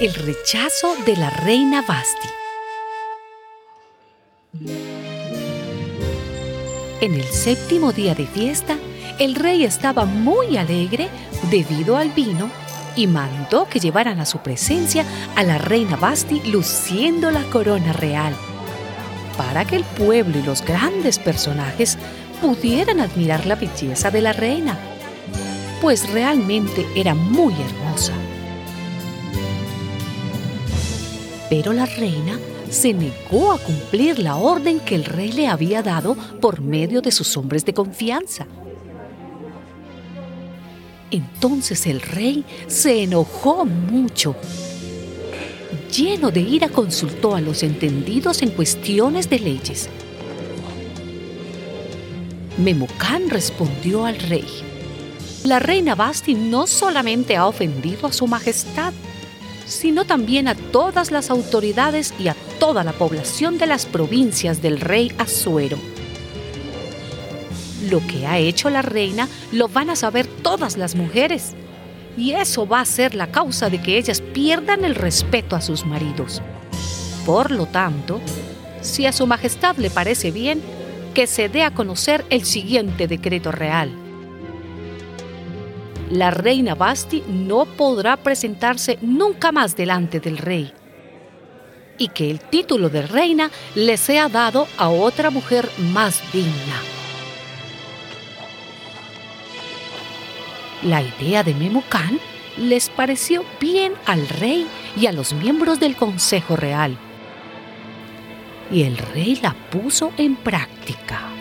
El rechazo de la reina Basti. En el séptimo día de fiesta, el rey estaba muy alegre debido al vino y mandó que llevaran a su presencia a la reina Basti luciendo la corona real, para que el pueblo y los grandes personajes pudieran admirar la belleza de la reina, pues realmente era muy hermosa. Pero la reina se negó a cumplir la orden que el rey le había dado por medio de sus hombres de confianza. Entonces el rey se enojó mucho. Lleno de ira consultó a los entendidos en cuestiones de leyes. Memucán respondió al rey. La reina Basti no solamente ha ofendido a su majestad, sino también a todas las autoridades y a toda la población de las provincias del rey Azuero. Lo que ha hecho la reina lo van a saber todas las mujeres, y eso va a ser la causa de que ellas pierdan el respeto a sus maridos. Por lo tanto, si a su majestad le parece bien, que se dé a conocer el siguiente decreto real la reina Basti no podrá presentarse nunca más delante del rey y que el título de reina le sea dado a otra mujer más digna. La idea de Memucán les pareció bien al rey y a los miembros del Consejo Real. Y el rey la puso en práctica.